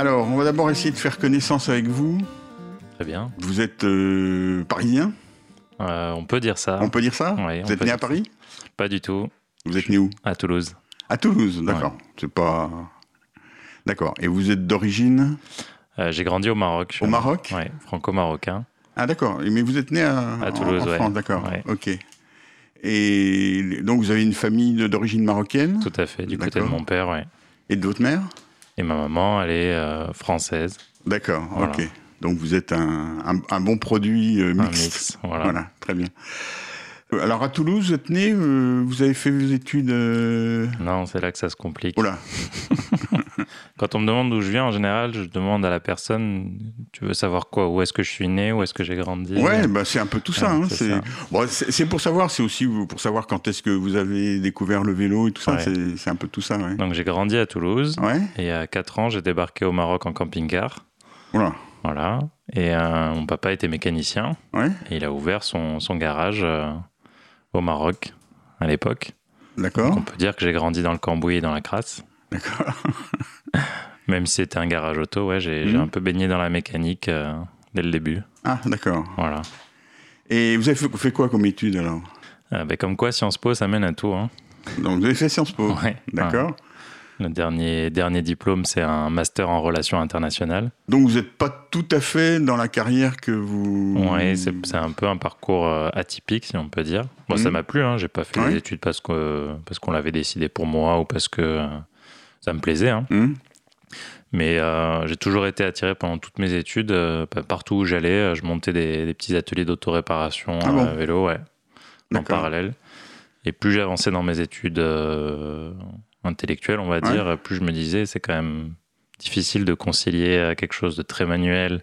Alors, on va d'abord essayer de faire connaissance avec vous. Très bien. Vous êtes euh, parisien, Euh, on peut dire ça. on peut dire ça Oui, Vous êtes né à Paris Pas du tout. Vous êtes né où À Toulouse. À Toulouse, d'accord. C'est pas... D'accord. Et vous êtes d'origine Euh, J'ai grandi au Maroc. Au Maroc Ouais, franco-marocain. Ah d'accord. Mais vous êtes né à, À Toulouse, en, ouais. France, d'accord. Ouais. Ok. Et donc vous avez une famille d'origine marocaine Tout à fait. Du côté de mon père, ouais. et de votre mère Et ma maman, elle est euh, française. D'accord, Voilà. ok. Donc vous êtes un, un- un bon produit euh, Un mixte. mix. Voilà. Voilà, très bien. Euh, Alors à Toulouse, vous êtes né, euh, vous avez fait vos études. euh, Non, c'est là que ça se complique. Oula, Quand on me demande d'où je viens, en général, je demande à la personne Tu veux savoir quoi Où est-ce que je suis né Où est-ce que j'ai grandi? Ouais, bah, c'est un peu tout ça. Ouais, hein, c'est bon, pour savoir, c'est aussi pour savoir quand est-ce que vous avez découvert le vélo et tout ça. Ouais. c'est- un peu tout ça, ouais. Donc j'ai grandi à Toulouse. Ouais, Et à 4 ans, j'ai débarqué au Maroc en camping-car. voilà. Voilà. Et euh, mon papa était mécanicien. Ouais, Et il a ouvert son, son garage euh, au Maroc à l'époque. D'accord, on peut dire que j'ai grandi dans le cambouis et dans la crasse. d'accord. Même si c'était un garage auto, ouais, j'ai Mhm. un peu baigné dans la mécanique euh, dès le début. Ah, d'accord. Voilà. Et vous avez fait, quoi comme études alors? Ben, comme quoi, Sciences Po, ça mène à tout. Hein. Donc vous avez fait Sciences Po. Ouais. D'accord. Le dernier, dernier diplôme, c'est un master en relations internationales. Donc vous n'êtes pas tout à fait dans la carrière que vous. Ouais, c'est un peu un parcours euh, atypique, si on peut dire. Moi, ça Mhm. m'a plu. Hein. J'ai pas fait Ouais. les études parce que parce qu'on l'avait décidé pour moi ou parce que euh, ça me plaisait. Hein. Hmm Mais euh, j'ai toujours été attiré pendant toutes mes études. euh, pa- partout où j'allais, je montais des, des petits ateliers d'autoréparation Ah bon à vélo, ouais, en parallèle. Et plus j'avançais dans mes études euh, intellectuelles, on va Ouais. dire, plus je me disais c'est quand même difficile de concilier euh, quelque chose de très manuel,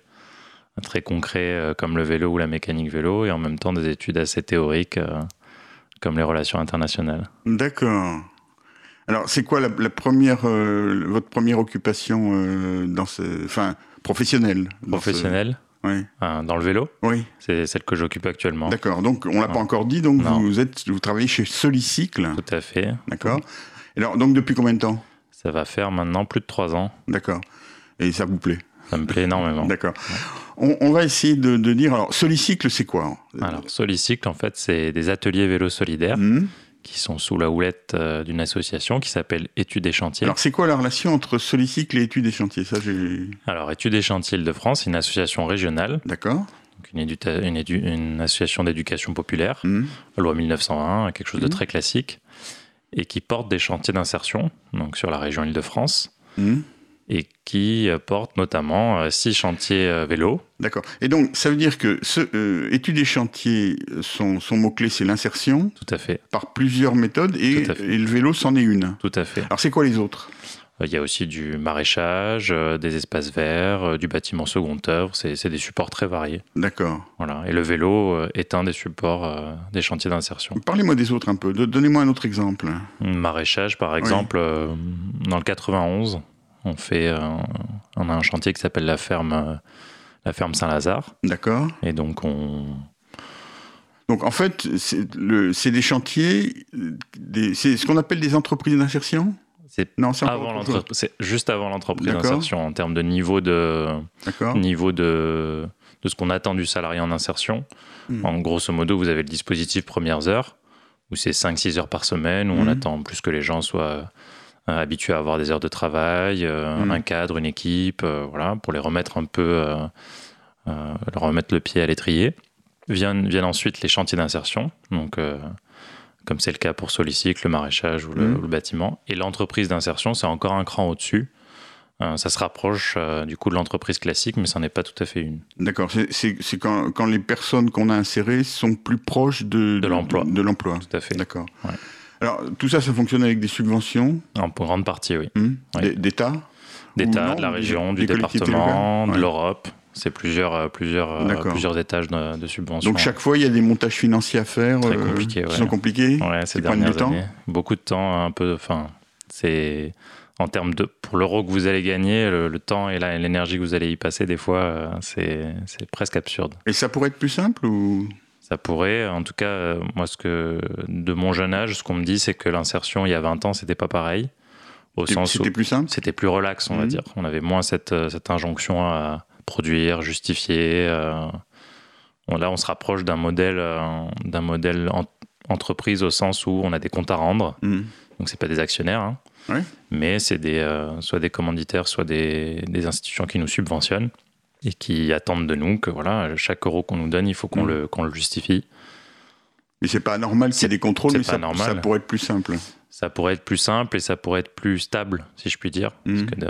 très concret euh, comme le vélo ou la mécanique vélo, et en même temps des études assez théoriques euh, comme les relations internationales. D'accord. Alors, c'est quoi la, la première, euh, votre première occupation euh, dans ce, enfin, professionnelle dans ce- Professionnel, Ouais. euh, dans le vélo, Oui. c'est celle que j'occupe actuellement. D'accord. Donc, on l'a pas encore dit. Donc, Non. vous êtes, vous travaillez chez Solicycle. Tout à fait. D'accord. Alors, donc, depuis combien de temps? Ça va faire maintenant plus de trois ans. D'accord. Et ça vous plaît? Ça me plaît énormément. D'accord. On, on va essayer de, de dire. Alors, Solicycle, c'est quoi Alors, Solicycle, en fait, c'est des ateliers vélo solidaires Hmm. qui sont sous la houlette euh, d'une association qui s'appelle Études et Chantiers. Alors, c'est quoi la relation entre Solicycle et Études et Chantiers? Ça. Alors, Études et Chantiers de France, c'est une association régionale, D'accord. une, association d'éducation populaire, Hmm. loi 1901, quelque chose de Mhm. très classique, et qui porte des chantiers d'insertion, donc sur la région Île-de-France, Hmm. et qui euh, porte notamment euh, six chantiers euh, vélo. D'accord. Et donc, ça veut dire que ce, euh, études chantiers, son, son mot-clé, c'est l'insertion Tout à fait, par plusieurs méthodes et, et le vélo, c'en est une. tout à fait. Alors, c'est quoi les autres? Il y a aussi du maraîchage, euh, des espaces verts, euh, du bâtiment second œuvre. C'est des supports très variés. D'accord. Voilà. Et le vélo euh, est un des supports euh, des chantiers d'insertion. Parlez-moi des autres un peu. Donnez-moi un autre exemple. Maraîchage, par exemple, euh, dans le 91, on, fait, euh, on a un chantier qui s'appelle la ferme, euh, la ferme Saint-Lazare. D'accord. Et donc, on, Donc, en fait, c'est des chantiers, euh, c'est ce qu'on appelle des entreprises d'insertion? C'est Non, c'est avant juste avant l'entreprise d'insertion en termes de niveau de, niveau de, de ce qu'on attend du salarié en insertion. Hmm. En grosso modo, vous avez le dispositif premières heures, où c'est 5-6 heures par semaine, où on Hmm. attend plus que les gens soient euh, habitués à avoir des heures de travail, euh, Hmm. un cadre, une équipe, euh, voilà, pour les remettre un peu, leur remettre le pied à l'étrier. Viennent, viennent ensuite les chantiers d'insertion, donc comme c'est le cas pour Solicycle, le maraîchage ou le, Hmm. ou le bâtiment. Et l'entreprise d'insertion, c'est encore un cran au-dessus. Euh, ça se rapproche euh, du coup de l'entreprise classique, mais ça n'est pas tout à fait une. D'accord. C'est- quand, quand les personnes qu'on a insérées sont plus proches de, De l'emploi. De, l'emploi. Tout à fait. D'accord. Ouais. Alors, tout ça, ça fonctionne avec des subventions En grande partie, oui. hmm, Oui. d'État D'État, de la région, des du département, de l'Europe. C'est plusieurs, euh, plusieurs, euh, plusieurs étages de, de subvention. Donc chaque fois, il y a des montages financiers à faire Très euh, compliqué, qui ouais. sont compliqués. Ouais, ces dernières du temps années. Beaucoup de temps, un peu. Enfin, c'est en termes de pour l'euro que vous allez gagner, le, le temps et l'énergie que vous allez y passer, des fois, euh, c'est presque absurde. Et ça pourrait être plus simple ou? Ça pourrait, en tout cas, moi, ce que de mon jeune âge, ce qu'on me dit, c'est que l'insertion il y a 20 ans, c'était pas pareil, au sens où c'était plus simple? c'était plus relax, on va Mhm. dire. On avait moins cette, cette injonction à produire, justifier. euh, on- là, on se rapproche d'un modèle, euh, d'un modèle en- entreprise au sens où on a des comptes à rendre. Mhm. Donc c'est pas des actionnaires, hein. Mais c'est des, euh, soit des commanditaires, soit des, des institutions qui nous subventionnent et qui attendent de nous que voilà, chaque euro qu'on nous donne, il faut qu'on Mhm. le, le justifie. Mais c'est pas normal qu'il y ait des contrôles, c'est mais pas ça, normal. ça pourrait être plus simple. Ça pourrait être plus simple et ça pourrait être plus stable, si je puis dire. Parce que de-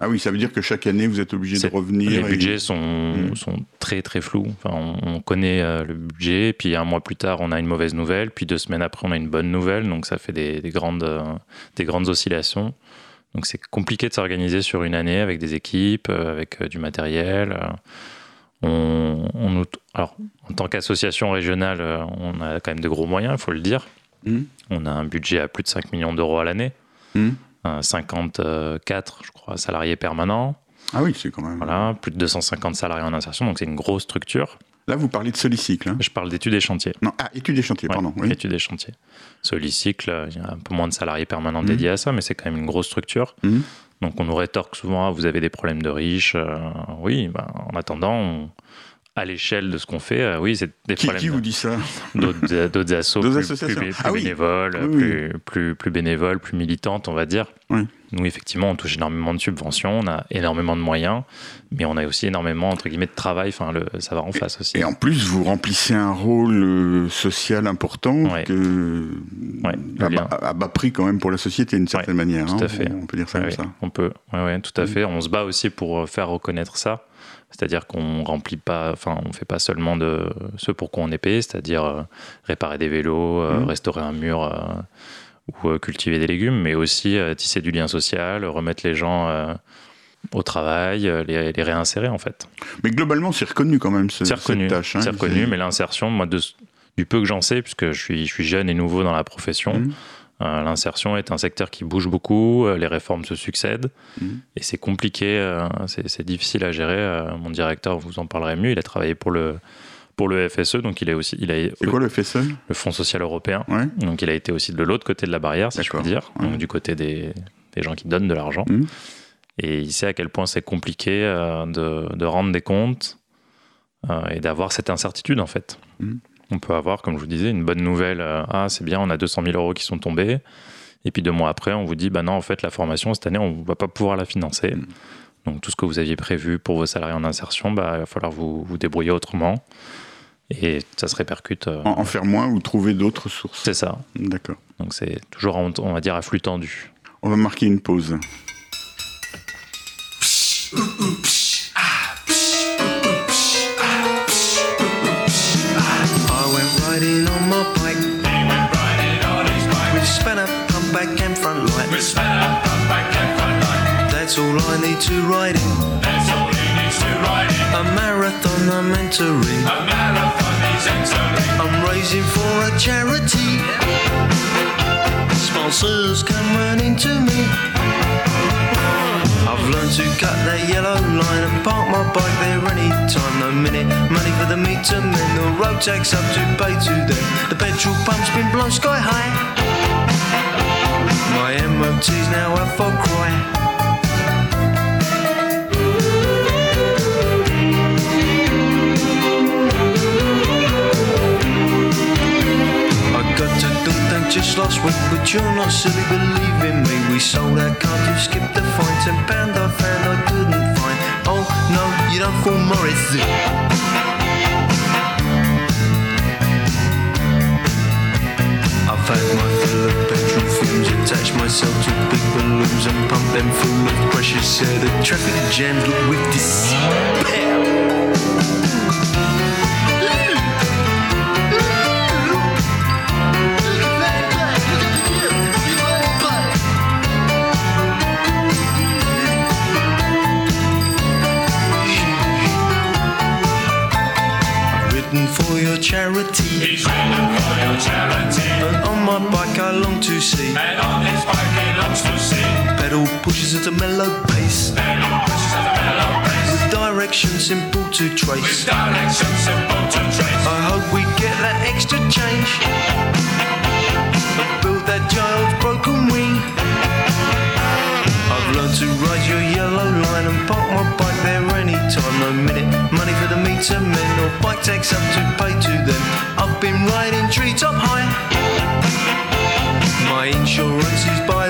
Ah oui, ça veut dire que chaque année, vous êtes obligé de revenir. les et- budgets sont, Mhm. sont très très flous. Enfin, on, on connaît euh, le budget, puis un mois plus tard, on a une mauvaise nouvelle, puis deux semaines après, on a une bonne nouvelle. Donc ça fait des, des grandes, euh, des grandes oscillations. Donc c'est compliqué de s'organiser sur une année avec des équipes, euh, avec du matériel. On, on alors, en tant qu'association régionale, on a quand même de gros moyens, il faut le dire. Mhm. On a un budget à plus de 5 millions d'euros à l'année, Mhm. euh, 54, je crois, salariés permanents. Ah oui, c'est quand même. Voilà, plus de 250 salariés en insertion, donc c'est une grosse structure. Là, vous parlez de Solicycle. Hein Je parle d'études et chantiers. non, ah, études et chantiers, Ouais, pardon. Oui. Études et chantiers. Solicycle, euh, il y a un peu moins de salariés permanents Mhm. dédiés à ça, mais c'est quand même une grosse structure. Donc on nous rétorque souvent, ah, vous avez des problèmes de riches. Euh, oui, ben, en attendant, on- à l'échelle de ce qu'on fait, euh, oui, c'est des Qui, problèmes qui vous dit ça d'autres d'autres assos plus, associations. plus- plus Ah oui. bénévoles, Oui, oui. plus, plus, plus bénévoles, plus militantes, on va dire. Oui. Nous, effectivement, on touche énormément de subventions, on a énormément de moyens, mais on a aussi énormément, entre guillemets, de travail. Enfin, le, ça va en face aussi. Et en plus, vous remplissez un rôle euh, social important Ouais. que Ouais, à, bas, à bas prix quand même pour la société d'une certaine manière. tout hein. à fait. On peut dire ça Ouais, comme ça. On peut, ouais, ouais, tout à fait. On se bat aussi pour euh, faire reconnaître ça. C'est-à-dire qu'on remplit pas, enfin, on fait pas seulement de ce pour quoi on est payé, c'est-à-dire euh, réparer des vélos, euh, Mm. restaurer un mur euh, ou cultiver des légumes, mais aussi tisser du lien social, remettre les gens au travail, les, les réinsérer en fait. Mais globalement, c'est reconnu quand même ce, C'est reconnu, cette tâche. hein. c'est reconnu, mais l'insertion, moi, de, du peu que j'en sais, puisque je suis, je suis jeune et nouveau dans la profession, Mhm. Euh, l'insertion est un secteur qui bouge beaucoup, euh, les réformes se succèdent, Mhm. et c'est compliqué, euh, c'est difficile à gérer. mon directeur vous en parlerait mieux, il a travaillé pour le, pour le FSE, donc il, est aussi, il a C'est quoi le FSE le Fonds social européen, ouais. donc il a été aussi de l'autre côté de la barrière, si je puis D'accord, dire, ouais. donc du côté des, des gens qui donnent de l'argent. Mhm. Et il sait à quel point c'est compliqué de, de rendre des comptes et d'avoir cette incertitude en fait. Mhm. On peut avoir, comme je vous disais, une bonne nouvelle. euh, ah, c'est bien, on a 200 000 euros qui sont tombés. Et puis deux mois après, on vous dit, bah non, en fait, la formation, cette année, on ne va pas pouvoir la financer. Mhm. Donc tout ce que vous aviez prévu pour vos salariés en insertion, bah, il va falloir vous, vous débrouiller autrement. Et ça se répercute. euh, En, en faire moins ou trouver d'autres sources. c'est ça. D'accord. Donc c'est toujours, on va dire, à flux tendu. On va marquer une pause. All I need to ride in. A marathon I'm entering. I'm raising for a charity. Sponsors come running to me. I've learned to cut that yellow line and park my bike there anytime, no minute. Money for the meter men, the road tax up to pay to them. The petrol pump's been blown sky high. My MOT's now up for cry. Week, but you're not silly, believe in me. We sold our car you skipped the fine. Ten pound I found I couldn't find. Oh no, you don't call Morris. I've had my fill of petrol fumes, attached myself to big balloons and pumped them full of precious air. The traffic jams look with despair. To see. And on his bike he longs to see. Pedal pushes at a mellow pace. Pedal pushes at a mellow pace. With direction simple to With trace. direction simple to trace. I hope we get that extra change. Build that child's broken wing. I've learned to ride your yellow line and park my bike there anytime. No minute money for the meter men or bike tax up to pay to them. I've been riding treetop high. Insurance is by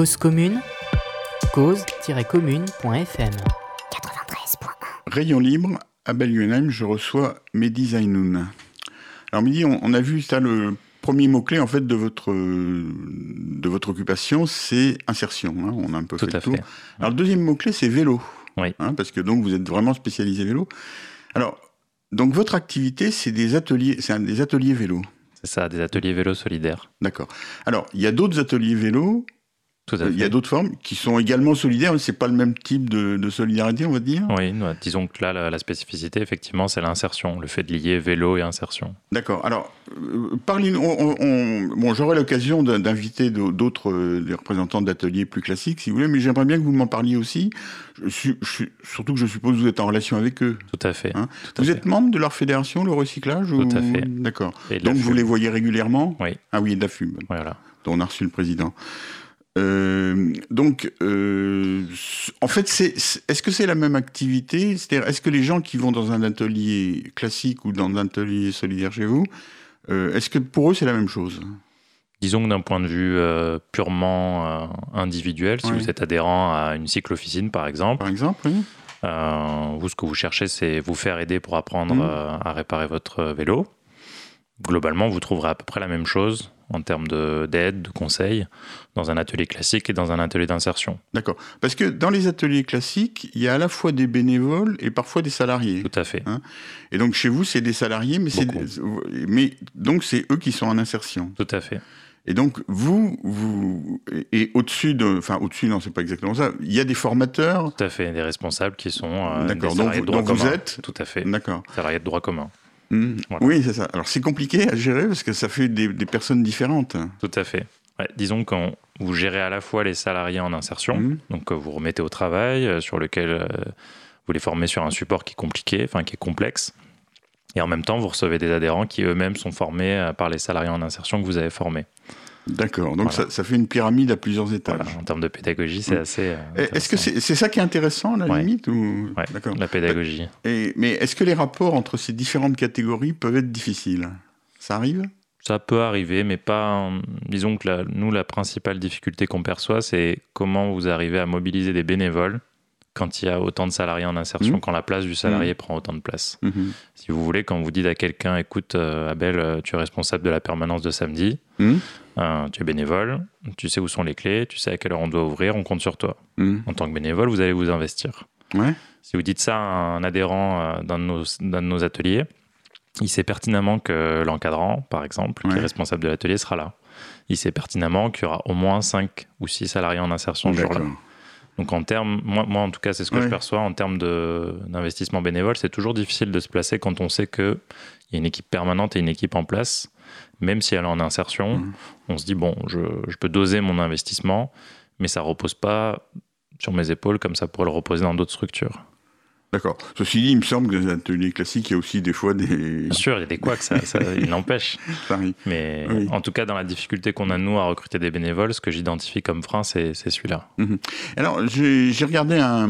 Cause commune, cause-commune.fm. Rayon libre, à Belgenheim, je reçois Mehdi Zainoun. Alors Mehdi, on, on a vu ça, le premier mot-clé en fait de votre, de votre occupation, c'est insertion. hein, on a un peu Tout fait le tour. fait. Alors le deuxième mot-clé, c'est vélo. Oui. hein, parce que donc vous êtes vraiment spécialisé vélo. Alors, donc votre activité, c'est des ateliers, c'est un- des ateliers vélo. C'est ça, des ateliers vélo solidaires. D'accord. Alors, il y a d'autres ateliers vélo, il y a d'autres formes qui sont également solidaires, mais c'est pas le même type de, de solidarité, on va dire? Oui, disons que là, la, la spécificité, effectivement, c'est l'insertion, le fait de lier vélo et insertion. D'accord. Alors, euh, on- on- bon, j'aurai l'occasion d'in- d'inviter d'au- d'autres euh, représentants d'ateliers plus classiques, si vous voulez, mais j'aimerais bien que vous m'en parliez aussi. Je je surtout que je suppose que vous êtes en relation avec eux. Tout à fait. Hein? Tout à Vous fait. êtes membre de leur fédération, le recyclage Tout à fait. D'accord. Donc vous les voyez régulièrement? Oui. Ah oui, et de la FUB, Voilà. dont on a reçu le président. Euh, donc, euh, en fait, est-ce que c'est la même activité? C'est-à-dire, est-ce que les gens qui vont dans un atelier classique ou dans un atelier solidaire chez vous, euh, est-ce que pour eux c'est la même chose? Disons que d'un point de vue purement individuel, si Oui. vous êtes adhérent à une cyclo-officine par exemple, Par exemple, oui vous ce que vous cherchez c'est vous faire aider pour apprendre euh, à réparer votre vélo. Globalement, vous trouverez à peu près la même chose en termes de- d'aide, de, conseils, dans un atelier classique et dans un atelier d'insertion. D'accord. Parce que dans les ateliers classiques, il y a à la fois des bénévoles et parfois des salariés. Tout à fait. Et donc chez vous, c'est des salariés, mais c'est Beaucoup. mais donc c'est eux qui sont en insertion. Tout à fait. Et donc vous vous et au-dessus de enfin au-dessus non, c'est pas exactement ça. Il y a des formateurs. Tout à fait. Des responsables qui sont euh, des D'accord. Donc, salariés vous- de droit donc vous êtes Tout à fait. D'accord. Salariés de droit commun. Voilà. Oui, c'est ça. Alors c'est compliqué à gérer parce que ça fait des, des personnes différentes. Tout à fait. Ouais, disons que vous gérez à la fois les salariés en insertion, Mhm. donc euh, vous remettez au travail, euh, sur lequel euh, vous les formez sur un support qui est compliqué, enfin qui est complexe. Et en même temps, vous recevez des adhérents qui eux-mêmes sont formés euh, par les salariés en insertion que vous avez formés. D'accord. Donc Voilà. ça, ça fait une pyramide à plusieurs étages. Voilà, en termes de pédagogie, c'est Mm. assez. euh, Est-ce que c'est ça qui est intéressant, à la Ouais. limite ou... Ouais, la pédagogie Et- Mais est-ce que les rapports entre ces différentes catégories peuvent être difficiles? Ça arrive? Ça peut arriver, mais pas. Disons que la- nous, la principale difficulté qu'on perçoit, c'est comment vous arrivez à mobiliser des bénévoles quand il y a autant de salariés en insertion, Mhm. quand la place du salarié prend autant de place. Mhm. Si vous voulez, quand vous dites à quelqu'un, écoute, euh, Abel, euh, tu es responsable de la permanence de samedi. Euh, tu es bénévole, tu sais où sont les clés, tu sais à quelle heure on doit ouvrir, on compte sur toi. Mhm. En tant que bénévole, vous allez vous investir. Ouais. Si vous dites ça à un adhérent euh, d'un de nos, d'un de nos ateliers, il sait pertinemment que l'encadrant, par exemple, qui est responsable de l'atelier, sera là. Il sait pertinemment qu'il y aura au moins 5 ou 6 salariés en insertion ce jour-là. Donc en termes, moi, moi en tout cas, c'est ce que Ouais. je perçois en termes d'investissement bénévole, c'est toujours difficile de se placer quand on sait qu'il y a une équipe permanente et une équipe en place. Même si elle est en insertion, Mhm. on se dit, bon, je, je peux doser mon investissement, mais ça repose pas sur mes épaules comme ça pourrait le reposer dans d'autres structures. D'accord. Ceci dit, il me semble que dans les ateliers classiques, il y a aussi des fois des... Bien sûr, il y a des couacs, ça, ça, il n'empêche. Mais Oui. en tout cas, dans la difficulté qu'on a, nous, à recruter des bénévoles, ce que j'identifie comme frein, c'est celui-là. Alors, j'ai regardé un,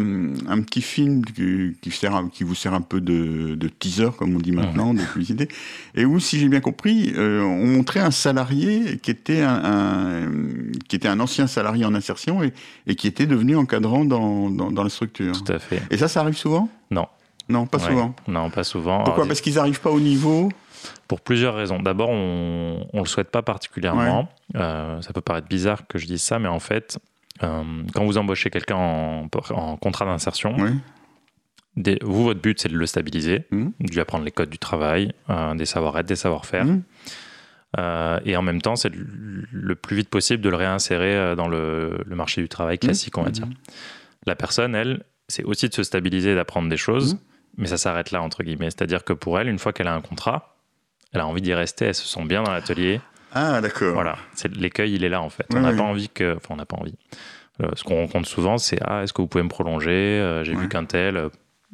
un petit film qui, qui sert qui vous sert un peu de, de teaser, comme on dit maintenant, de publicité, et où, si j'ai bien compris, euh, on montrait un salarié qui était un, un- qui était un ancien salarié en insertion et, et qui était devenu encadrant dans, dans, dans la structure. Tout à fait. Et ça, ça arrive souvent? Non. Non, pas Ouais. souvent. Non, pas souvent. Pourquoi? Parce qu'ils n'arrivent pas au niveau? Pour plusieurs raisons. D'abord, on ne le souhaite pas particulièrement. Euh, ça peut paraître bizarre que je dise ça, mais en fait, euh, quand vous embauchez quelqu'un en, en contrat d'insertion, Ouais. des- vous, votre but, c'est de le stabiliser, Mhm. de lui apprendre les codes du travail, euh, des savoir-être, des savoir-faire. Euh, et en même temps, c'est le plus vite possible de le réinsérer dans le, le marché du travail classique, on va dire. La personne, elle, c'est aussi de se stabiliser d'apprendre des choses, Mhm. mais ça s'arrête là, entre guillemets. C'est-à-dire que pour elle, une fois qu'elle a un contrat, elle a envie d'y rester, elle se sent bien dans l'atelier. Ah, d'accord. Voilà, l'écueil, il est là en fait. On n'a pas envie que, enfin, on n'a pas envie. Euh, ce qu'on rencontre souvent, c'est ah, est-ce que vous pouvez me prolonger? Euh, J'ai Ouais. vu qu'un tel, euh,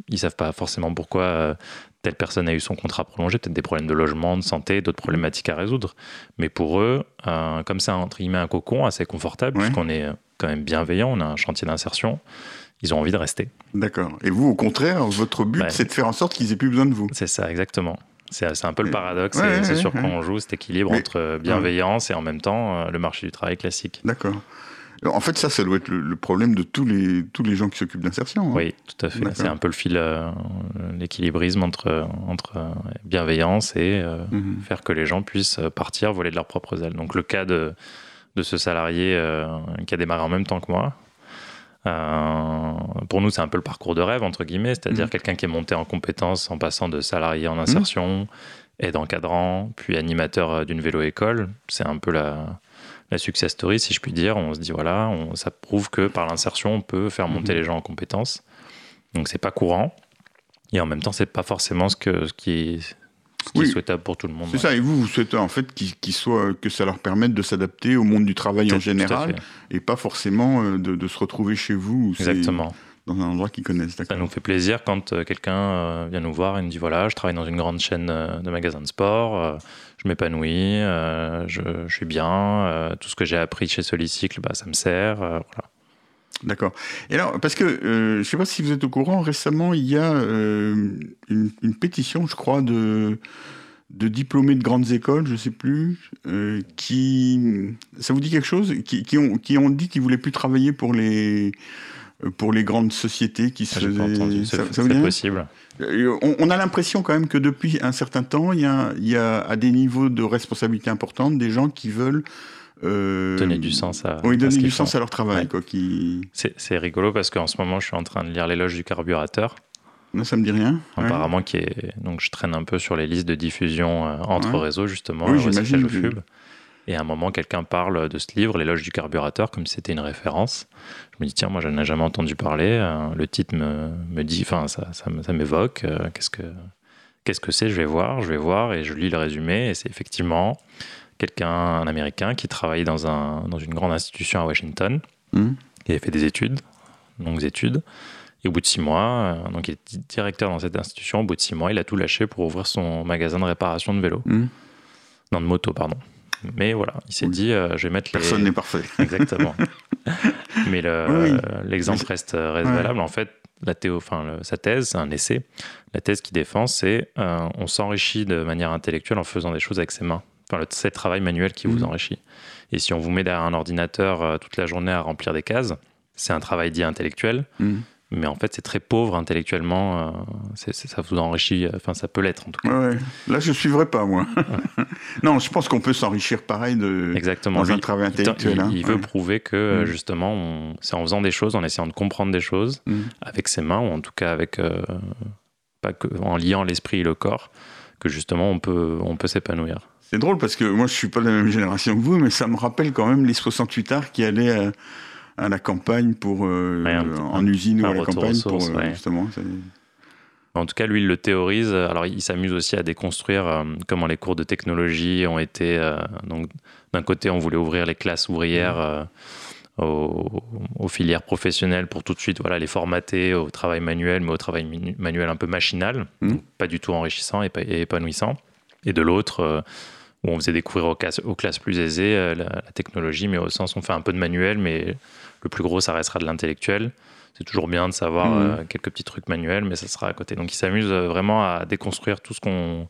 ils savent pas forcément pourquoi euh, telle personne a eu son contrat prolongé, peut-être des problèmes de logement, de santé, d'autres problématiques à résoudre. Mais pour eux, euh, comme ça, entre guillemets, un cocon assez confortable, Ouais. puisqu'on est quand même bienveillant, on a un chantier d'insertion, ils ont envie de rester. D'accord. Et vous, au contraire, votre but, c'est de faire en sorte qu'ils aient plus besoin de vous. C'est ça, exactement. C'est un peu le paradoxe, Ouais, c'est ouais, sur ouais. quoi on joue cet équilibre Mais- entre bienveillance et en même temps euh, le marché du travail classique. D'accord. En fait, ça, ça doit être le, le problème de tous les, tous les gens qui s'occupent d'insertion. hein. Oui, tout à fait. C'est un peu le fil, euh, l'équilibrisme entre, entre euh, bienveillance et euh, Mhm. faire que les gens puissent partir, voler de leurs propres ailes. Donc le cas de, de ce salarié qui a démarré en même temps que moi, euh, pour nous c'est un peu le parcours de rêve, entre guillemets, c'est-à-dire Mhm. quelqu'un qui est monté en compétence en passant de salarié en insertion, aide encadrant, puis animateur euh, d'une vélo-école. C'est un peu la, la success story, si je puis dire. On se dit, voilà, on- ça prouve que par l'insertion, on peut faire monter Mhm. les gens en compétences. Donc c'est pas courant. Et en même temps, c'est pas forcément ce, que, ce qui est, ce qui est Oui. souhaitable pour tout le monde. C'est ça, et vous, vous souhaitez en fait que ça leur permette de s'adapter au monde du travail Tout- en général et pas forcément euh, de, de se retrouver chez vous Exactement. dans un endroit qu'ils connaissent. Ça nous fait plaisir quand euh, quelqu'un euh, vient nous voir et nous dit voilà, je travaille dans une grande chaîne de magasins de sport, je m'épanouis, je, je suis bien, tout ce que j'ai appris chez Solicycle, bah, ça me sert. voilà. D'accord. Et alors, parce que euh, je ne sais pas si vous êtes au courant, récemment, il y a euh, une, une pétition, je crois, de, de diplômés de grandes écoles, je ne sais plus, euh, qui. Ça vous dit quelque chose? Qui, qui ont, qui ont dit qu'ils ne voulaient plus travailler pour les. euh, Pour les grandes sociétés qui se Ah, pas faisaient- Ça, c'est ça c'est possible. Euh, On, on a l'impression quand même que depuis un certain temps, il y a, il y a à des niveaux de responsabilité importantes des gens qui veulent euh, Donner du sens à, Oui, à donner ce du qu'ils sens font. à leur travail, Ouais. quoi. Qui... C'est rigolo parce qu'en ce moment, je suis en train de lire l'éloge du carburateur. Non, ça me dit rien. Ouais. apparemment qui est donc je traîne un peu sur les listes de diffusion euh, entre Ouais. réseaux justement Oui, recyclage j'imagine au que- et à un moment quelqu'un parle de ce livre l'éloge du carburateur comme si c'était une référence je me dis tiens moi je n'en ai jamais entendu parler euh, le titre me, me dit enfin ça, ça, m'évoque euh, qu'est-ce que qu'est-ce que c'est? Je vais voir je vais voir et je lis le résumé et c'est effectivement quelqu'un un américain qui travaille dans un dans une grande institution à Washington Hum. il avait fait des études longues études Et au bout de six mois, euh, donc il est directeur dans cette institution. Au bout de six mois, il a tout lâché pour ouvrir son magasin de réparation de vélos, Mhm. non de moto, pardon. Mais voilà, il s'est Oui. dit, euh, je vais mettre les- Personne n'est parfait. Exactement. Mais le- Oui, oui. l'exemple reste, reste ouais. valable. En fait, la théo, enfin, le- sa thèse, c'est un essai. La thèse qu'il défend, c'est euh, on s'enrichit de manière intellectuelle en faisant des choses avec ses mains. Enfin, le- c'est le travail manuel qui vous Mhm. enrichit. Et si on vous met derrière un ordinateur euh, toute la journée à remplir des cases, c'est un travail dit intellectuel, Mhm. mais en fait, c'est très pauvre intellectuellement. euh, c'est- c'est- ça vous enrichit, euh, enfin, ça peut l'être en tout cas. Ouais. Là, je suivrai pas, moi. non, je pense qu'on peut s'enrichir pareil de... Exactement. dans Lui, un travail il- intellectuel. Il, hein. il veut Ouais. prouver que Mm. justement, on- c'est en faisant des choses, en essayant de comprendre des choses Mhm. avec ses mains, ou en tout cas avec euh, pas que en liant l'esprit et le corps, que justement on peut on peut s'épanouir. C'est drôle parce que moi, je suis pas de la même génération que vous, mais ça me rappelle quand même les 68 arts qui allaient à, à la campagne pour euh, Ouais, un- en usine ou à la campagne sources, pour euh, ouais. justement. c'est- En tout cas, lui, il le théorise. Alors, il s'amuse aussi à déconstruire euh, comment les cours de technologie ont été. euh, donc, d'un côté, on voulait ouvrir les classes ouvrières euh, aux, aux filières professionnelles pour tout de suite voilà, les formater au travail manuel, mais au travail manuel un peu machinal, donc pas du tout enrichissant et épanouissant. Et de l'autre, euh, où on faisait découvrir aux classes, aux classes plus aisées euh, la, la technologie, mais au sens, on fait un peu de manuel, mais le plus gros, ça restera de l'intellectuel. C'est toujours bien de savoir Mhm. euh, quelques petits trucs manuels, mais ça sera à côté. Donc, il s'amuse euh, vraiment à déconstruire tout ce qu'on.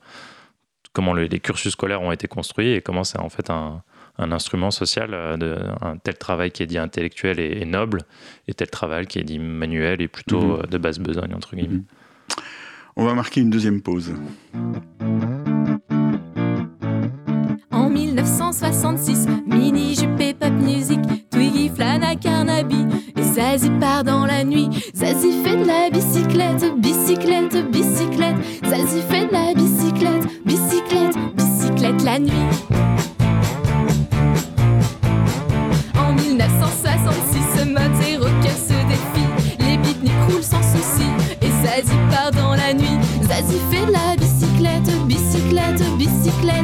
comment le- les cursus scolaires ont été construits et comment c'est en fait un, un instrument social de un tel travail qui est dit intellectuel et, et noble et tel travail qui est dit manuel et plutôt euh, de basse besogne, entre guillemets. Mhm. On va marquer une deuxième pause. 1966, mini jupe et pop music, Twiggy, Flana, Carnaby et Zazie part dans la nuit. Zazie fait de la bicyclette, bicyclette, bicyclette. Zazie fait de la bicyclette, bicyclette, bicyclette la nuit. En 1966, Mott et Rocker se défient. Les beatniks roulent sans souci et Zazie part dans la nuit. Zazie fait de la bicyclette, bicyclette, bicyclette.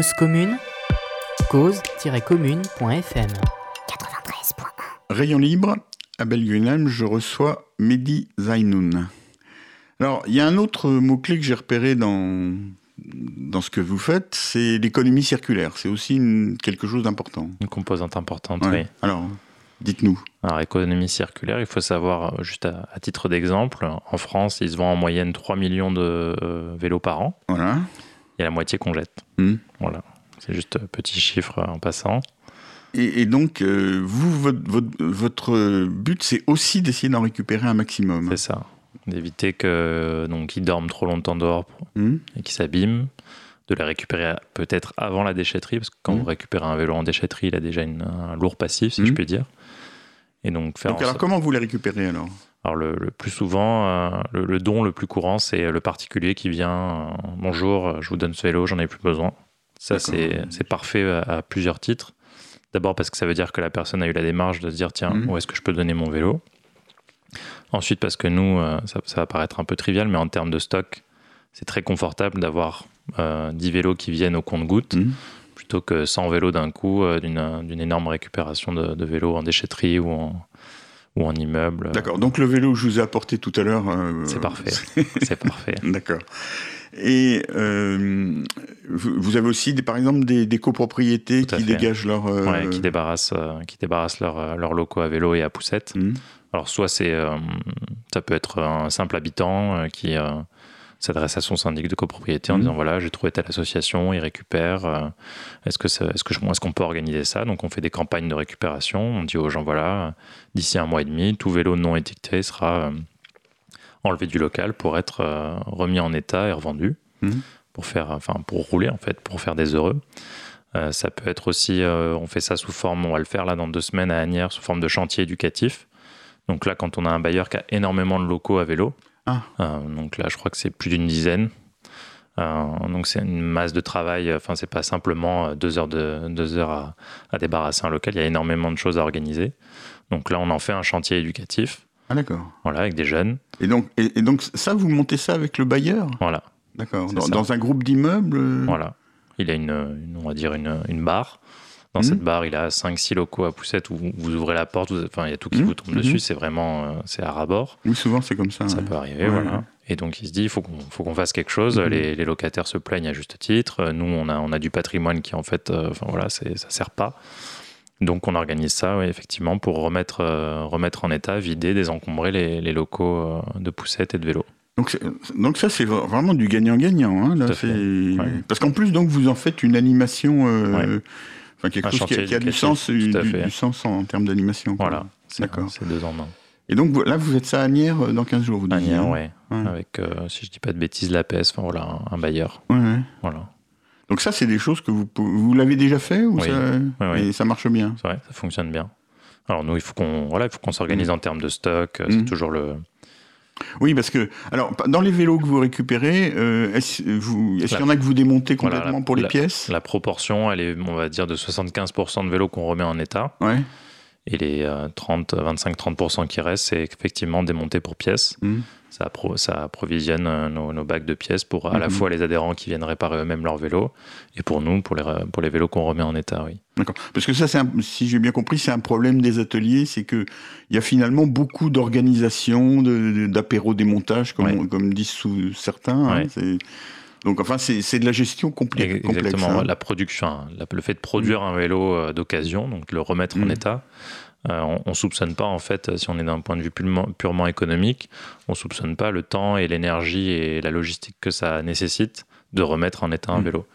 Cause commune, cause-commune.fm. Rayon libre, à Belguenheim, je reçois Mehdi Zainoun. Alors, il y a un autre mot-clé que j'ai repéré dans, dans ce que vous faites, c'est l'économie circulaire. C'est aussi une- quelque chose d'important. Une composante importante, Ouais. oui. Alors, dites-nous. Alors, économie circulaire, il faut savoir, euh, juste à, à titre d'exemple, en France, il se vend en moyenne 3 millions de euh, vélos par an. Voilà. A la moitié qu'on jette. Hmm. Voilà. C'est juste un petit chiffre euh, en passant. Et, et donc, euh, vous, votre, votre, votre but, c'est aussi d'essayer d'en récupérer un maximum. C'est ça. D'éviter que donc ils dorment trop longtemps dehors Hmm et qu'ils s'abîment. De les récupérer peut-être avant la déchetterie, parce que quand vous récupérez un vélo en déchetterie, il a déjà une- un lourd passif, si je puis dire. Et donc faire Donc alors comment vous les récupérez alors? Alors le, le plus souvent, euh, le, le don le plus courant, c'est le particulier qui vient euh, Bonjour, je vous donne ce vélo, j'en ai plus besoin. Ça, c'est c'est parfait à, à plusieurs titres. D'abord parce que ça veut dire que la personne a eu la démarche de se dire tiens, Mhm. où est-ce que je peux donner mon vélo? Ensuite, parce que nous, euh, ça, ça va paraître un peu trivial, mais en termes de stock, c'est très confortable d'avoir euh, 10 vélos qui viennent au compte-gouttes Mhm. plutôt que 100 vélos d'un coup d'une d'une énorme récupération de, de vélos en déchetterie ou en, ou en immeuble. D'accord. Donc le vélo que je vous ai apporté tout à l'heure. euh, C'est parfait. C'est parfait. D'accord. Et euh, vous avez aussi, des, par exemple, des, des copropriétés qui fait. dégagent leur. euh, Ouais, qui débarrassent, euh, qui débarrassent leurs leurs locaux à vélo et à poussette. Mhm. Alors soit c'est, ça peut être un simple habitant qui s'adresse à son syndic de copropriété en Mhm. disant voilà j'ai trouvé telle association, ils récupèrent. euh, est-ce que ça- est-ce que je- est-ce qu'on peut organiser ça? Donc on fait des campagnes de récupération. On dit aux gens voilà d'ici un mois et demi tout vélo non étiqueté sera euh, enlevé du local pour être euh, remis en état et revendu Mhm. pour faire enfin pour rouler en fait pour faire des heureux. Euh, ça peut être aussi, euh, on fait ça sous forme, on va le faire là dans deux semaines à Agnières, sous forme de chantier éducatif. Donc là, quand on a un bailleur qui a énormément de locaux à vélo, Ah. euh, donc là, je crois que c'est plus d'une dizaine. Euh, donc c'est une masse de travail. Enfin, c'est pas simplement euh, deux heures de deux heures à, à débarrasser un local. Il y a énormément de choses à organiser. Donc là, on en fait un chantier éducatif, Ah d'accord. voilà, avec des jeunes, Et donc, et, et donc ça, vous montez ça avec le bailleur? Voilà, D'accord. Dans, un groupe d'immeubles euh, voilà. Il a une, une- on va dire une, une barre. Dans cette barre, il a 5-6 locaux à poussette où vous, ouvrez la porte, vous- enfin, il y a tout qui Mhm. vous tombe dessus. C'est vraiment, euh, c'est à ras-bord. Oui, souvent c'est comme ça. Ça ouais. peut arriver, Ouais, voilà. ouais. Et donc il se dit, il faut qu'on faut qu'on fasse quelque chose. Les, les locataires se plaignent à juste titre. Nous, on a, on a du patrimoine qui en fait, euh, enfin voilà, c'est- ça sert pas. Donc on organise ça, ouais, effectivement, pour remettre, euh, remettre en état, vider, désencombrer les, les locaux euh, de poussettes et de vélos. Donc, donc ça, c'est vra- vraiment du gagnant-gagnant. Hein, là, c'est- Ouais. Parce qu'en plus, donc, vous en faites une animation, Ouais. Enfin, quelque Un chose qui a, qui a du sens, à du, du sens en, termes d'animation. Voilà, c'est D'accord. c'est deux en un. Et donc là, vous faites ça à Agnières euh, dans 15 jours, vous disiez, Agnières, hein ouais. Ouais. Avec, euh, si je dis pas de bêtises, l'APS, enfin voilà, un, un bailleur. Ouais, ouais. Voilà. Donc ça, c'est des choses que vous vous l'avez déjà fait ou Oui. ça, Oui, oui. et ça marche bien? C'est vrai, ça fonctionne bien. Alors nous, il faut qu'on voilà, qu'on s'organise en termes de stock. euh. C'est toujours le, Oui, parce que alors dans les vélos que vous récupérez, euh, est-ce qu'il y en a que vous démontez Voilà, complètement la- pour les la- pièces? la proportion, elle est, on va dire, de 75% de vélos qu'on remet en état. Ouais. Et les euh, 30, 25-30% qui restent, c'est effectivement démonté pour pièces. Mhm. Ça, appro- ça approvisionne euh, nos, nos bacs de pièces pour à la Mhm. fois les adhérents qui viennent réparer eux-mêmes leur vélo et pour nous, pour les, re- pour les vélos qu'on remet en état, oui. D'accord. Parce que ça, un- si j'ai bien compris, c'est un problème des ateliers, c'est que il y a finalement beaucoup d'organisations, d'apéros démontage, comme, Ouais. on- comme disent sous- certains. hein, c'est- Donc enfin, c'est de la gestion complexe. Exactement. hein. La production, la- le fait de produire un vélo euh, d'occasion, donc le remettre en Mhm. état, euh, on, on soupçonne pas en fait, si on est d'un point de vue purement, purement économique, on soupçonne pas le temps et l'énergie et la logistique que ça nécessite de remettre en état un Mhm. vélo.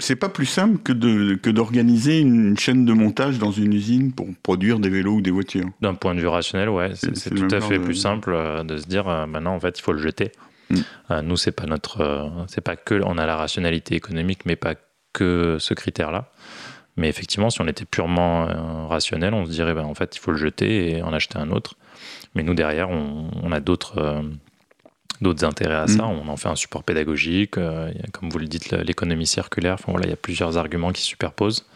C'est pas plus simple que de que d'organiser une chaîne de montage dans une usine pour produire des vélos ou des voitures. D'un point de vue rationnel, ouais, c'est tout à fait de- plus simple euh, de se dire maintenant en fait il faut le jeter. Mm. Euh, nous c'est pas notre, euh, c'est pas que on a la rationalité économique, mais pas que ce critère-là. Mais effectivement, si on était purement euh, rationnel, on se dirait ben, en fait il faut le jeter et en acheter un autre. Mais nous derrière, on, on a d'autres euh, d'autres intérêts à ça. On en fait un support pédagogique, euh, il y a, comme vous le dites, l'économie circulaire. Enfin voilà, il y a plusieurs arguments qui se superposent.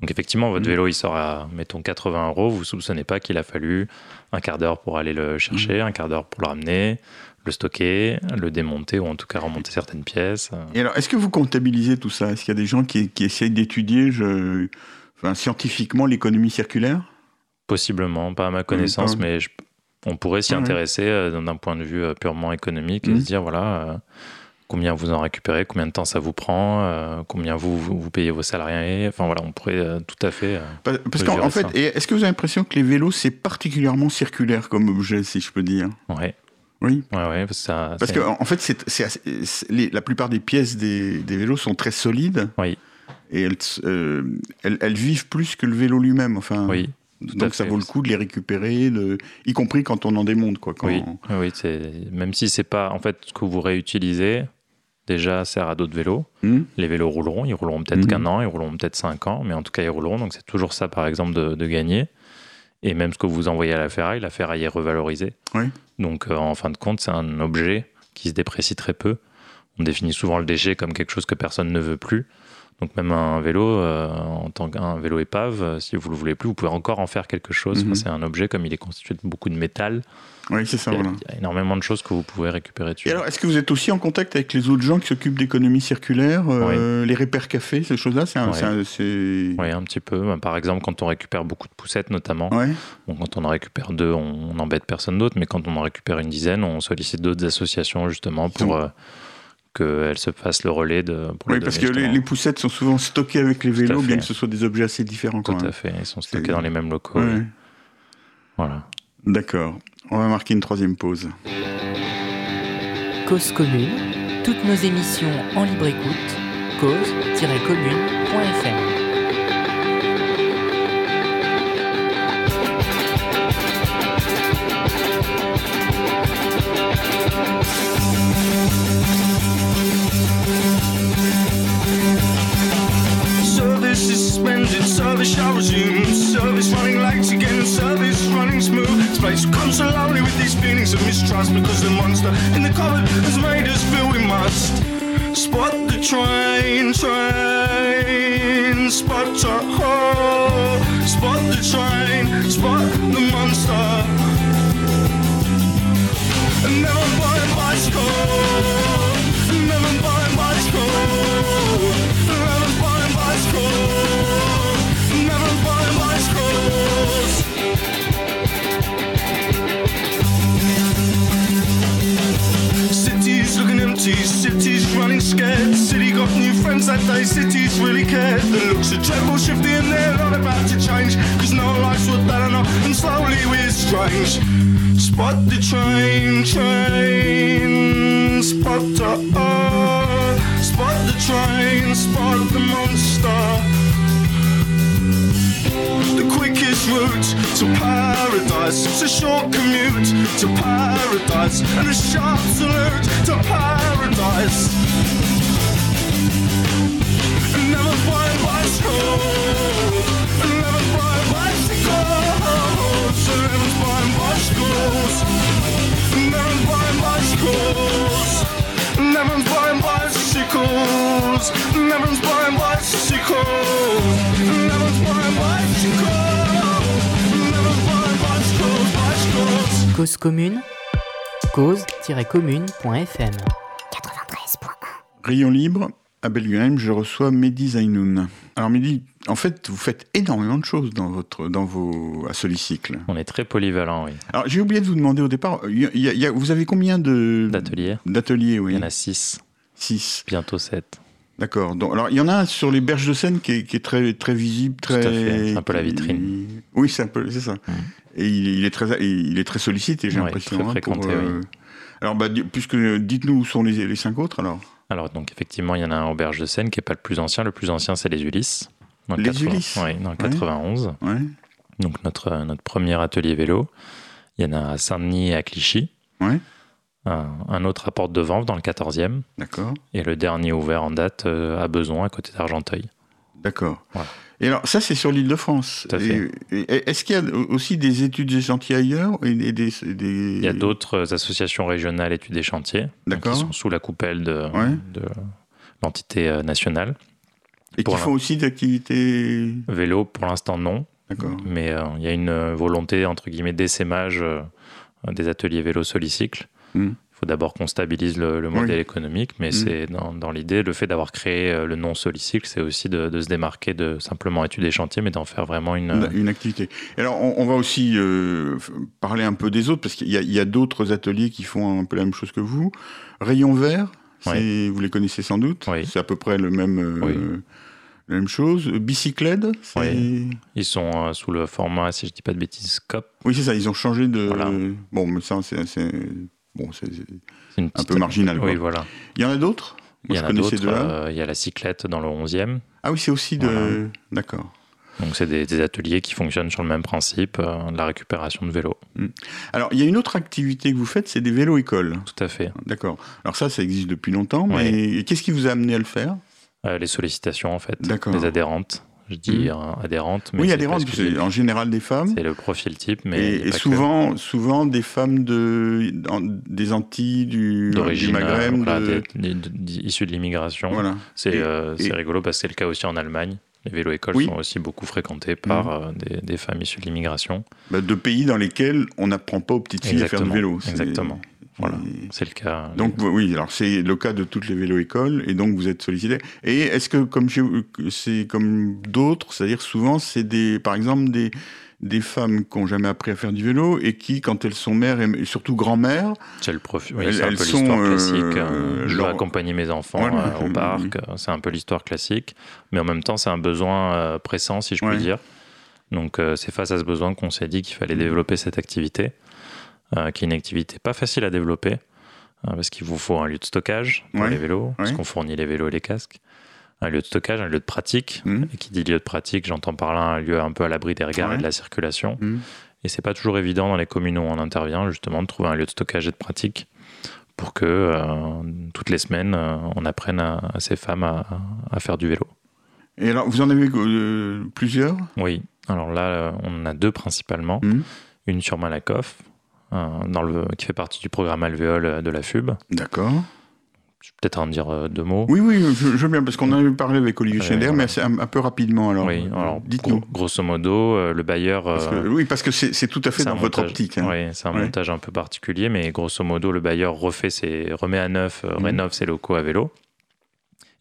Donc effectivement, votre Mm. vélo, il sort à, mettons, 80 euros. Vous soupçonnez pas qu'il a fallu un quart d'heure pour aller le chercher, un quart d'heure pour le ramener, le stocker, le démonter ou en tout cas remonter certaines pièces. Et alors, est-ce que vous comptabilisez tout ça? Est-ce qu'il y a des gens qui, qui essayent d'étudier je- enfin, scientifiquement l'économie circulaire? Possiblement, pas à ma connaissance, pas. mais je- on pourrait s'y ouais. intéresser euh, d'un point de vue euh, purement économique et Mhm. se dire, voilà, euh, combien vous en récupérez, combien de temps ça vous prend, euh, combien vous, vous, vous payez vos salariés. Enfin voilà, on pourrait euh, tout à fait... euh, Pa- Parce qu'en en fait, est-ce que vous avez l'impression que les vélos, c'est particulièrement circulaire comme objet, si je peux dire? Ouais, Oui. ouais, ouais, parce que ça... Parce en fait, assez- les- la plupart des pièces des, des vélos sont très solides. Oui. Et elles, euh, elles, elles vivent plus que le vélo lui-même. Enfin, Oui, donc ça fait. vaut le coup de les récupérer, de, y compris quand on en démonte. Quoi, quand- Oui, c'est même si c'est pas en fait ce que vous réutilisez déjà sert à d'autres vélos. Hmm Les vélos rouleront, ils rouleront peut-être Mhm. qu'un an, ils rouleront peut-être cinq ans, mais en tout cas ils rouleront. Donc c'est toujours ça par exemple de, de gagner. Et même ce que vous envoyez à la ferraille, la ferraille est revalorisée. Oui. Donc euh, en fin de compte, c'est un objet qui se déprécie très peu. On définit souvent le déchet comme quelque chose que personne ne veut plus. Donc même un vélo, euh, en tant qu'un vélo épave, euh, si vous le voulez plus, vous pouvez encore en faire quelque chose. Mhm. Enfin, c'est un objet comme il est constitué de beaucoup de métal. Oui, c'est ça, il, y a, voilà. il y a énormément de choses que vous pouvez récupérer dessus. Et alors, est-ce que vous êtes aussi en contact avec les autres gens qui s'occupent d'économie circulaire, euh, les repères café, ces choses-là c'est Oui, un petit peu. Ben, Par exemple, quand on récupère beaucoup de poussettes, notamment, Ouais. Bon, quand on en récupère deux, on n'embête personne d'autre, mais quand on en récupère une dizaine, on sollicite d'autres associations justement pour qu'elles se fassent le relais de. Pour les Oui, parce que les, poussettes sont souvent stockées avec les vélos, bien que ce soit des objets assez différents quand Tout même. à fait, ils sont stockés dans les mêmes locaux. Ouais. oui. Voilà. D'accord. On va marquer une troisième pause. Cause commune. Toutes nos émissions en libre écoute. cause-commune.fm. So lonely with these feelings of mistrust because the monster in the cupboard has made us feel we must. Spot the train, train, spot a hole. Spot the train, spot the monster. It's a short commute to paradise and a sharp salute to paradise. Never buy a bicycle. Never buy a bicycle. Never buy bicycles. Never buy bicycles. Never buy bicycles. Never buy bicycles. Never buy bicycles. Cause commune. cause-commune.fm. Rayon libre, à Belgium, je reçois Mehdi Zainoun. Alors Mehdi, en fait, vous faites énormément de choses dans, votre, dans vos à Solycycle. On est très polyvalent, oui. Alors j'ai oublié de vous demander au départ, y a- y a- vous avez combien de D'ateliers, D'ateliers, oui. il y en a 6, Six. bientôt 7. D'accord. Donc, alors il y en a un sur les berges de Seine qui est, qui est très très visible, très. à fait. C'est un peu la vitrine. Oui, c'est un peu, c'est ça. Et il, il est très, il est très sollicité, j'ai Ouais, l'impression. très hein, fréquenté, euh, Alors, bah, puisque dites-nous où sont les, les cinq autres alors? Alors, donc, effectivement, il y en a un au Berge de Seine qui n'est pas le plus ancien. Le plus ancien, c'est les Ulysses. Dans Les 80 Ulysses Oui, dans le 91. Ouais. Donc, notre, notre premier atelier vélo. Il y en a à Saint-Denis et à Clichy. Ouais. Un, un autre à Porte de Vanves dans le 14e. D'accord. Et le dernier ouvert en date euh, à Beson, à côté d'Argenteuil. D'accord. Voilà. Et alors, ça, c'est sur l'île de France. Est-ce qu'il y a aussi des études ailleurs et des, des- Il y a d'autres associations régionales études des chantiers. Qui sont sous la coupelle de, Ouais. de l'entité euh, nationale. Et qui font aussi d'activités. Vélo, pour l'instant, non. Mais euh, il y a une volonté, entre guillemets, d'essaimage euh, des ateliers vélo solycycle. Mm. Faut d'abord qu'on stabilise le, le modèle Oui. économique, mais Mm. c'est dans, dans l'idée, le fait d'avoir créé euh, le nom solycycle, c'est aussi de, de se démarquer de simplement études des chantiers, mais d'en faire vraiment une. Une activité. Alors, on, on va aussi euh, parler un peu des autres, parce qu'il y a, d'autres ateliers qui font un peu la même chose que vous. Rayon vert, vous les connaissez sans doute. Oui. C'est à peu près le même, euh, la même chose. Bicyclette. Oui. Ils sont euh, sous le format, si je dis pas de bêtises, COP. Oui, c'est ça, ils ont changé de... Voilà. Bon, mais ça, c'est... c'est- Bon, Un petite- peu marginal, quoi. Oui, voilà. Il y en a d'autres? Il y en a d'autres. euh, il y a la cyclette dans le 11e. Ah oui, c'est aussi de... Voilà. D'accord. Donc, c'est des, des ateliers qui fonctionnent sur le même principe, euh, de la récupération de vélos. Alors, il y a une autre activité que vous faites, c'est des vélos-écoles. Tout à fait. D'accord. Alors ça, ça existe depuis longtemps, mais qu'est-ce qui vous a amené à le faire? Euh, les sollicitations, en fait, des adhérentes. Je dis Mhm. euh, adhérentes, mais oui, que c'est en général des femmes. c'est le profil type, mais Et, et pas que souvent, souvent des femmes de, en- des Antilles, du, du d'origine Maghreb. euh, voilà, de- l'immigration. Voilà. C'est euh, et- rigolo parce que c'est le cas aussi en Allemagne. Les vélos-écoles Oui. sont aussi beaucoup fréquentés par Mhm. euh, des, des femmes issues de l'immigration. Bah, de pays dans lesquels on n'apprend pas aux petites filles à faire du vélo. Exactement. Voilà. et- C'est le cas. Donc oui, alors c'est le cas de toutes les vélo-écoles et donc vous êtes sollicité. Et est-ce que comme c'est comme d'autres, c'est-à-dire souvent c'est des, par exemple des des femmes qui n'ont jamais appris à faire du vélo et qui, quand elles sont mères et surtout grand-mères, C'est le profil. Oui, Elles- un peu l'histoire euh, classique. euh, je leur- dois accompagner mes enfants Voilà. euh, au Mhm. parc. euh, C'est un peu l'histoire classique. Mais en même temps, c'est un besoin euh, pressant, si je puis Ouais. dire. Donc, c'est face à ce besoin qu'on s'est dit qu'il fallait développer cette activité, qui est une activité pas facile à développer, euh, parce qu'il vous faut un lieu de stockage pour Ouais. les vélos, parce qu'on fournit les vélos et les casques. Un lieu de stockage, un lieu de pratique. Mhm. Et qui dit lieu de pratique, j'entends par là un lieu un peu à l'abri des regards Ouais. et de la circulation. Mhm. Et c'est pas toujours évident dans les communes où on intervient, justement, de trouver un lieu de stockage et de pratique pour que euh, toutes les semaines, euh, on apprenne à, à ces femmes à, à faire du vélo. et alors vous en avez euh, plusieurs? Oui, alors là, euh, on en a deux principalement. Mhm. Une sur Malakoff, euh, dans le, qui fait partie du programme Alvéole de la FUB. D'accord. Je vais peut-être en dire euh, deux mots. Oui, oui, je, je veux bien parce qu'on en avait parlé avec Olivier Euh, Schneider, mais c'est un, un peu rapidement alors. oui, euh, alors dites-nous. gros- grosso modo, euh, le bailleur. Parce que- euh, oui, parce que c'est c'est tout à fait dans votre optique. hein. Oui, c'est un Ouais. montage un peu particulier, mais grosso modo, le bailleur refait ses, remet à neuf, euh, Mhm. rénove ses locaux à vélo.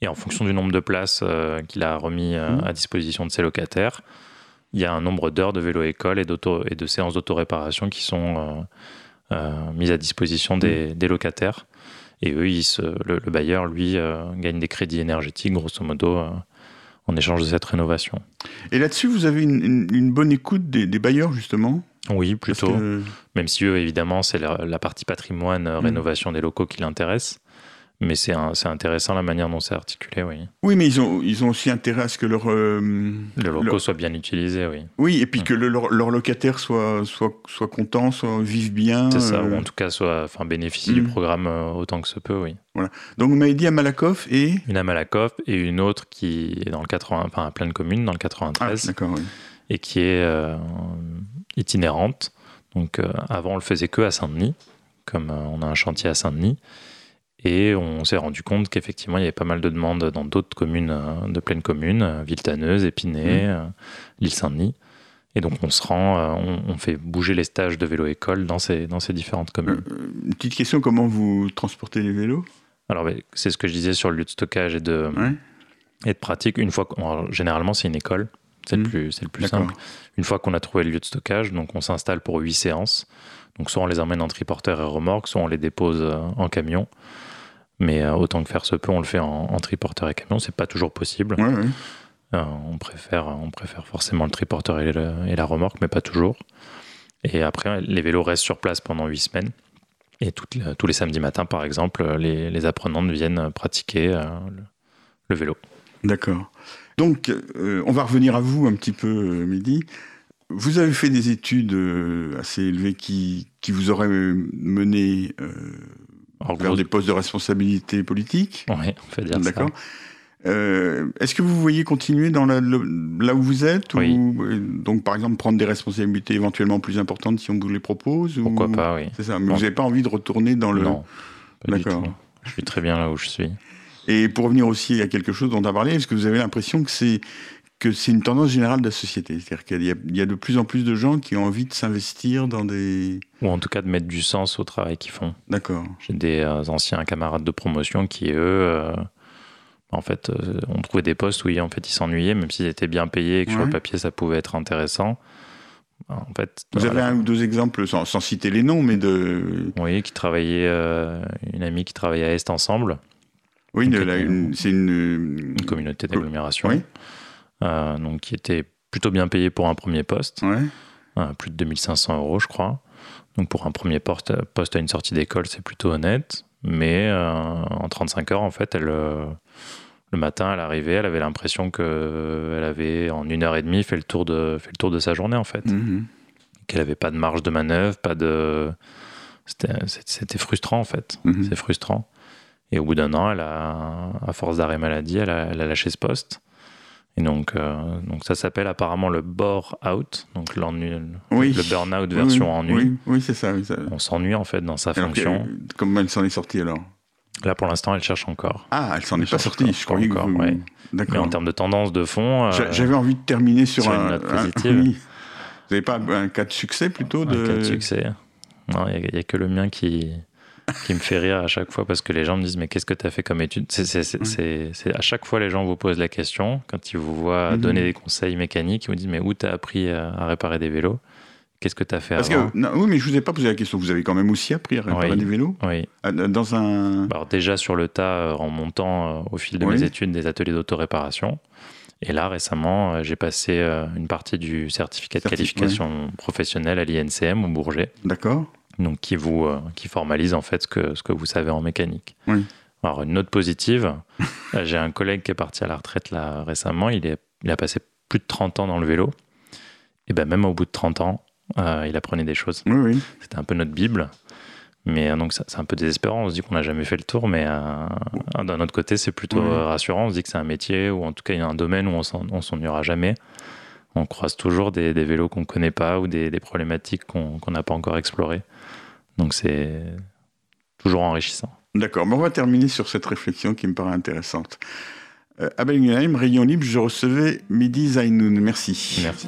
Et en fonction du nombre de places euh, qu'il a remis euh, Mhm. à disposition de ses locataires, il y a un nombre d'heures de vélo-école et, de séances d'autoréparation qui sont euh, euh, mises à disposition des, des locataires. Et eux, ils se- le, le bailleur, lui, euh, gagne des crédits énergétiques, grosso modo, en échange de cette rénovation. Et là-dessus, vous avez une, une- une bonne écoute des, des bailleurs justement? Oui, plutôt. que- Même si eux, évidemment, c'est la, la partie patrimoine, euh, Mm. rénovation des locaux qui l'intéresse. Mais c'est intéressant la manière dont c'est articulé, oui. Oui, mais ils ont, ils ont aussi intérêt à ce que leur, euh, Le locaux leur- soit bien utilisé, oui. oui, et puis que le- leur, leur locataire soit, soit, soit content, soit vive bien. C'est ça, euh, ou en tout cas soit, enfin, bénéficie du Mm. programme euh, autant que se peut, oui. Donc vous m'avez dit à Malakoff et Une à Malakoff et une autre qui est dans le 80, enfin à pleine commune, dans le ah, 93, d'accord. Oui. et qui est euh, itinérante. Donc avant, on le faisait que à Saint-Denis, comme on a un chantier à Saint-Denis. Et on s'est rendu compte qu'effectivement, il y avait pas mal de demandes dans d'autres communes euh, de pleine commune, euh, Villetaneuse, Épinay, Mm. euh, l'île Saint-Denis. Et donc, on se rend, euh, on, on fait bouger les stages de vélo-école dans ces, dans ces différentes communes. Une petite question comment vous transportez les vélos? Alors, c'est ce que je disais sur le lieu de stockage et de, Ouais. et de pratique. Une fois, alors, généralement, c'est une école. C'est le Mm. plus, le plus simple. Une fois qu'on a trouvé le lieu de stockage, donc on s'installe pour huit séances. Donc soit on les emmène en triporteur et remorque, soit on les dépose euh, en camion. Mais euh, autant que faire se peut, on le fait en, en triporteur et camion. C'est pas toujours possible. Ouais, ouais. Euh, on préfère, on préfère forcément le triporteur et, le- et la remorque, mais pas toujours. Et après, les vélos restent sur place pendant huit semaines. Et toutes tous les samedis matins, par exemple, les, les apprenantes viennent pratiquer euh, le, le vélo. D'accord. Donc, euh, on va revenir à vous un petit peu, Mehdi. Vous avez fait des études euh, assez élevées qui, qui vous auraient mené euh, Alors, vers des postes de responsabilité politique. Ouais, on fait dire ça. D'accord. Euh, Est-ce que vous voyez continuer dans la- le- là où vous êtes Oui. ou donc par exemple prendre des responsabilités éventuellement plus importantes si on vous les propose ou- Pourquoi pas, oui. C'est ça. Mais Bon. vous n'avez pas envie de retourner dans le. Non, pas du D'accord. tout. Je suis très bien là où je suis. Et pour revenir aussi à quelque chose dont on a parlé, est-ce que vous avez l'impression que c'est que c'est une tendance générale de la société C'est-à-dire qu'il y, a- il y a de plus en plus de gens qui ont envie de s'investir dans des. Ou en tout cas de mettre du sens au travail qu'ils font. D'accord. J'ai des euh, anciens camarades de promotion qui, eux, euh, en fait, euh, ont trouvé des postes où ils- en fait, ils s'ennuyaient, même s'ils étaient bien payés et que sur le papier, ça pouvait être intéressant. En fait, Vous voilà. avez un ou deux exemples, sans, sans citer les noms, mais de. Oui, qui travaillait, euh, une amie qui travaillait à Est ensemble, Oui, c'est une. une communauté d'agglomération, Oui. Euh, donc qui était plutôt bien payée pour un premier poste, Ouais. euh, plus de 2500 euros, je crois. Donc pour un premier poste, poste à une sortie d'école, c'est plutôt honnête. Mais euh, en 35 heures, en fait, elle, euh, le matin, elle arrivait, elle avait l'impression qu'elle avait en une heure et demie fait le tour de, fait le tour de sa journée, en fait. Mhm. Qu'elle n'avait pas de marge de manœuvre, pas de. C'était frustrant, en fait. Mhm. C'est frustrant. Et au bout d'un an, elle a, à force d'arrêt maladie, elle a, elle a lâché ce poste. Et donc, euh, donc ça s'appelle apparemment le bore out, donc Oui. le burn-out version oui, ennui. Oui, oui, c'est ça. oui, ça. On s'ennuie en fait dans sa Alors, fonction. comment elle s'en est sortie alors? Là, pour l'instant, elle cherche encore. Ah, elle s'en est Elle pas sortie. encore, Je croyais que encore, vous... ouais. Mais D'accord. en termes de tendance de fond, euh, J'a- J'avais envie de terminer sur, sur une un, note un- positive. oui. Vous n'avez pas un cas de succès plutôt de... un cas de succès. Non, il n'y a, que le mien qui, qui me fait rire à chaque fois parce que les gens me disent Mais qu'est-ce que tu as fait comme étude? C'est- c'est- À chaque fois, les gens vous posent la question. Quand ils vous voient Mhm. donner des conseils mécaniques, ils vous disent Mais où tu as appris à, réparer des vélos? Qu'est-ce que tu as fait Parce avant? que, non, oui, mais je vous ai pas posé la question. Vous avez quand même aussi appris à réparer Oui. des vélos? Oui. Ah, Dans un... Bah, Alors déjà sur le tas, euh, en montant euh, au fil de Oui. mes études des ateliers d'autoréparation. Et là, récemment, euh, j'ai passé une partie du certificat de qualification professionnelle à l'INCM au Bourget, D'accord donc qui vous euh, qui formalise en fait ce que, ce que vous savez en mécanique. Oui. Alors une note positive, j'ai un collègue qui est parti à la retraite là récemment, il, est, il a passé plus de 30 ans dans le vélo. Et ben même au bout de 30 ans, euh, il apprenait des choses. Oui, oui. C'était un peu notre Bible. Mais euh, donc c'est un peu désespérant, on se dit qu'on n'a jamais fait le tour, mais euh, d'un autre côté c'est plutôt Oui. rassurant, on se dit que c'est un métier, ou en tout cas il y a un domaine où on s'en- on s'ennuiera jamais. On croise toujours des, des vélos qu'on ne connaît pas ou des, des problématiques qu'on qu'on n'a pas encore explorées. Donc c'est toujours enrichissant. D'accord, mais on va terminer sur cette réflexion qui me paraît intéressante. Euh, à Rayon Libre, je recevais Mehdi Zainoun. Merci. Merci.